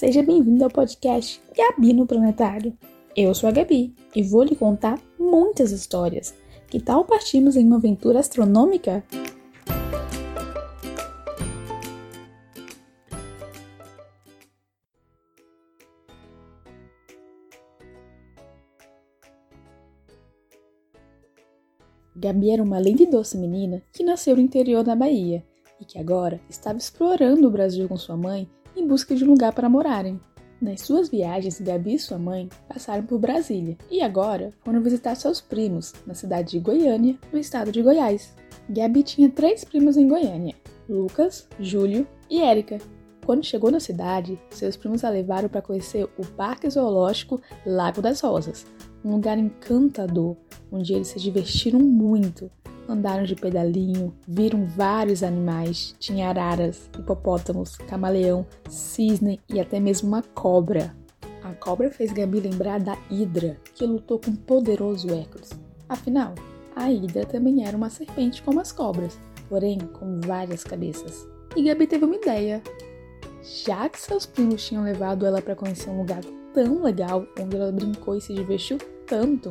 Seja bem-vindo ao podcast Gabi no Planetário. Eu sou a Gabi e vou lhe contar muitas histórias. Que tal partirmos em uma aventura astronômica? Gabi era uma linda e doce menina que nasceu no interior da Bahia e que agora estava explorando o Brasil com sua mãe em busca de um lugar para morarem. Nas suas viagens, Gabi e sua mãe passaram por Brasília e agora foram visitar seus primos na cidade de Goiânia, no estado de Goiás. Gabi tinha três primos em Goiânia: Lucas, Júlio e Érica. Quando chegou na cidade, seus primos a levaram para conhecer o Parque Zoológico Lago das Rosas, um lugar encantador onde eles se divertiram muito Andaram de pedalinho, viram vários animais. Tinha araras, hipopótamos, camaleão, cisne e até mesmo uma cobra. A cobra fez Gabi lembrar da Hidra, que lutou com o poderoso Hércules. Afinal, a Hidra também era uma serpente como as cobras, porém com várias cabeças. E Gabi teve uma ideia. Já que seus primos tinham levado ela para conhecer um lugar tão legal, onde ela brincou e se divertiu tanto,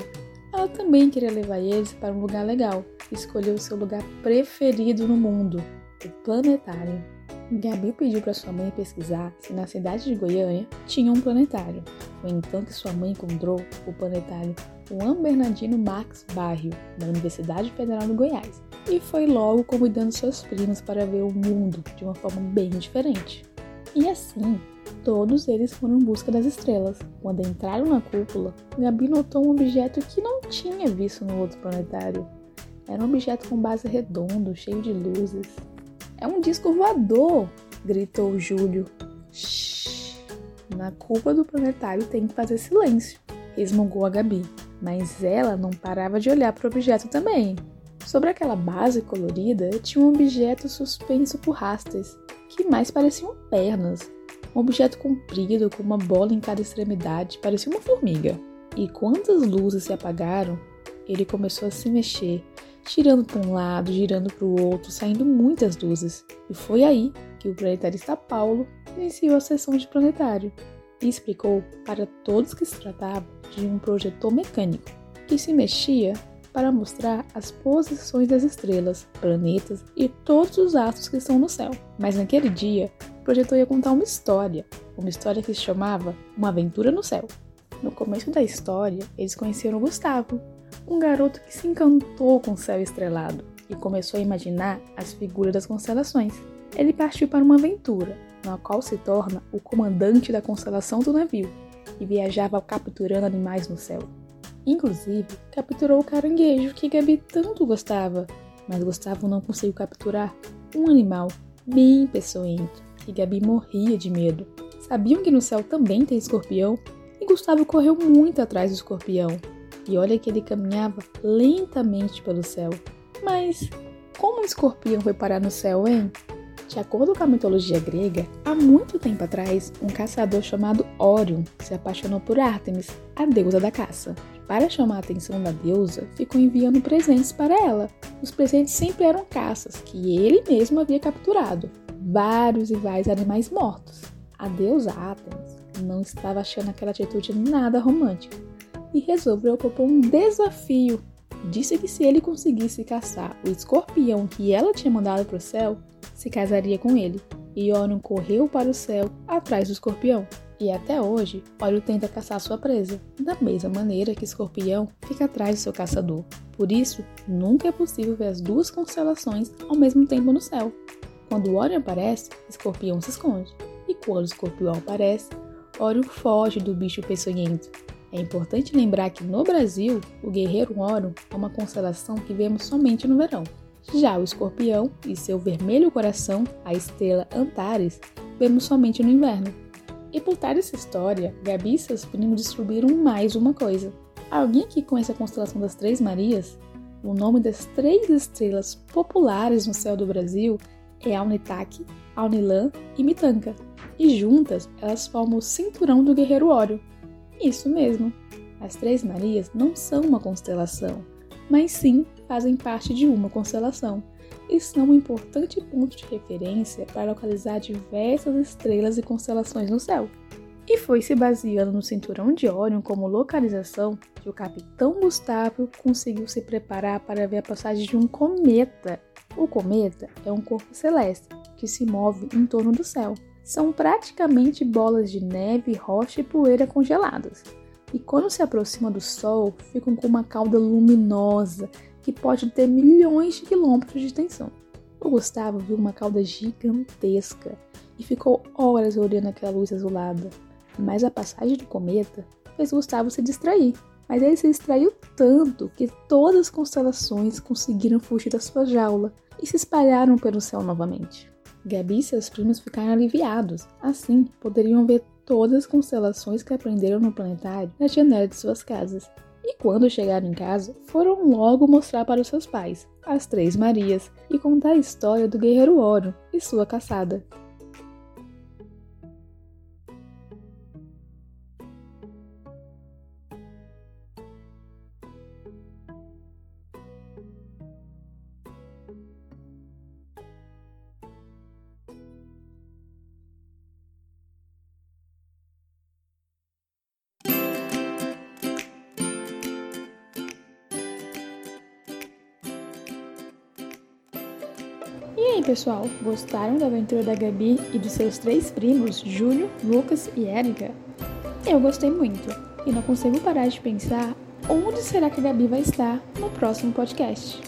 também queria levar eles para um lugar legal escolheu seu lugar preferido no mundo, o planetário. Gabi pediu para sua mãe pesquisar se na cidade de Goiânia tinha um planetário. Foi então que sua mãe encontrou o planetário Juan Bernardino Max Barrio, da Universidade Federal do Goiás, e foi logo convidando seus primos para ver o mundo de uma forma bem diferente. E assim, Todos eles foram em busca das estrelas. Quando entraram na cúpula, Gabi notou um objeto que não tinha visto no outro planetário. Era um objeto com base redondo, cheio de luzes. É um disco voador! gritou Júlio. Shhh! Na cúpula do planetário tem que fazer silêncio, resmungou a Gabi. Mas ela não parava de olhar para o objeto também. Sobre aquela base colorida tinha um objeto suspenso por rastros, que mais pareciam pernas. Um objeto comprido com uma bola em cada extremidade parecia uma formiga. E quando as luzes se apagaram, ele começou a se mexer, girando para um lado, girando para o outro, saindo muitas luzes. E foi aí que o planetarista Paulo iniciou a sessão de planetário e explicou para todos que se tratava de um projetor mecânico que se mexia para mostrar as posições das estrelas, planetas e todos os astros que estão no céu. Mas naquele dia, o projetor ia contar uma história, uma história que se chamava Uma Aventura no Céu. No começo da história, eles conheceram Gustavo, um garoto que se encantou com o céu estrelado e começou a imaginar as figuras das constelações. Ele partiu para uma aventura, na qual se torna o comandante da constelação do navio e viajava capturando animais no céu. Inclusive, capturou o caranguejo que Gabi tanto gostava, mas Gustavo não conseguiu capturar um animal bem peçonhento que Gabi morria de medo. Sabiam que no céu também tem escorpião? E Gustavo correu muito atrás do escorpião. E olha que ele caminhava lentamente pelo céu. Mas como o escorpião foi parar no céu, hein? De acordo com a mitologia grega, há muito tempo atrás, um caçador chamado Órion se apaixonou por Ártemis, a deusa da caça. Para chamar a atenção da deusa, ficou enviando presentes para ela. Os presentes sempre eram caças que ele mesmo havia capturado, vários e vários animais mortos. A deusa Ártemis não estava achando aquela atitude nada romântica e resolveu propor um desafio. Disse que se ele conseguisse caçar o escorpião que ela tinha mandado para o céu, se casaria com ele, e Orion correu para o céu atrás do escorpião. E até hoje, Orion tenta caçar sua presa, da mesma maneira que Escorpião fica atrás de seu caçador. Por isso, nunca é possível ver as duas constelações ao mesmo tempo no céu. Quando Orion aparece, Escorpião se esconde. E quando Escorpião aparece, Orion foge do bicho peçonhento. É importante lembrar que no Brasil, o guerreiro Orion é uma constelação que vemos somente no verão. Já o escorpião e seu vermelho coração, a estrela Antares, vemos somente no inverno. E por trás dessa história, Gabi e seus primos descobriram mais uma coisa. Alguém aqui conhece a constelação das Três Marias? O nome das três estrelas populares no céu do Brasil é Alnitaque, Alnilã e Mitanca. E juntas elas formam o cinturão do guerreiro Ório. Isso mesmo, as Três Marias não são uma constelação, mas sim fazem parte de uma constelação. e são um importante ponto de referência para localizar diversas estrelas e constelações no céu. E foi se baseando no cinturão de Órion como localização que o capitão Gustavo conseguiu se preparar para ver a passagem de um cometa. O cometa é um corpo celeste que se move em torno do céu. São praticamente bolas de neve, rocha e poeira congeladas. E quando se aproxima do Sol, ficam com uma cauda luminosa que pode ter milhões de quilômetros de extensão. O Gustavo viu uma cauda gigantesca e ficou horas olhando aquela luz azulada mas a passagem do cometa fez Gustavo se distrair. Mas ele se distraiu tanto que todas as constelações conseguiram fugir da sua jaula e se espalharam pelo céu novamente. Gabi e seus primos ficaram aliviados, assim poderiam ver todas as constelações que aprenderam no planetário na janela de suas casas. E quando chegaram em casa, foram logo mostrar para os seus pais, as Três Marias, e contar a história do guerreiro Oro e sua caçada. E aí, pessoal, gostaram da aventura da Gabi e dos seus três primos, Júlio, Lucas e Érica? Eu gostei muito e não consigo parar de pensar onde será que a Gabi vai estar no próximo podcast.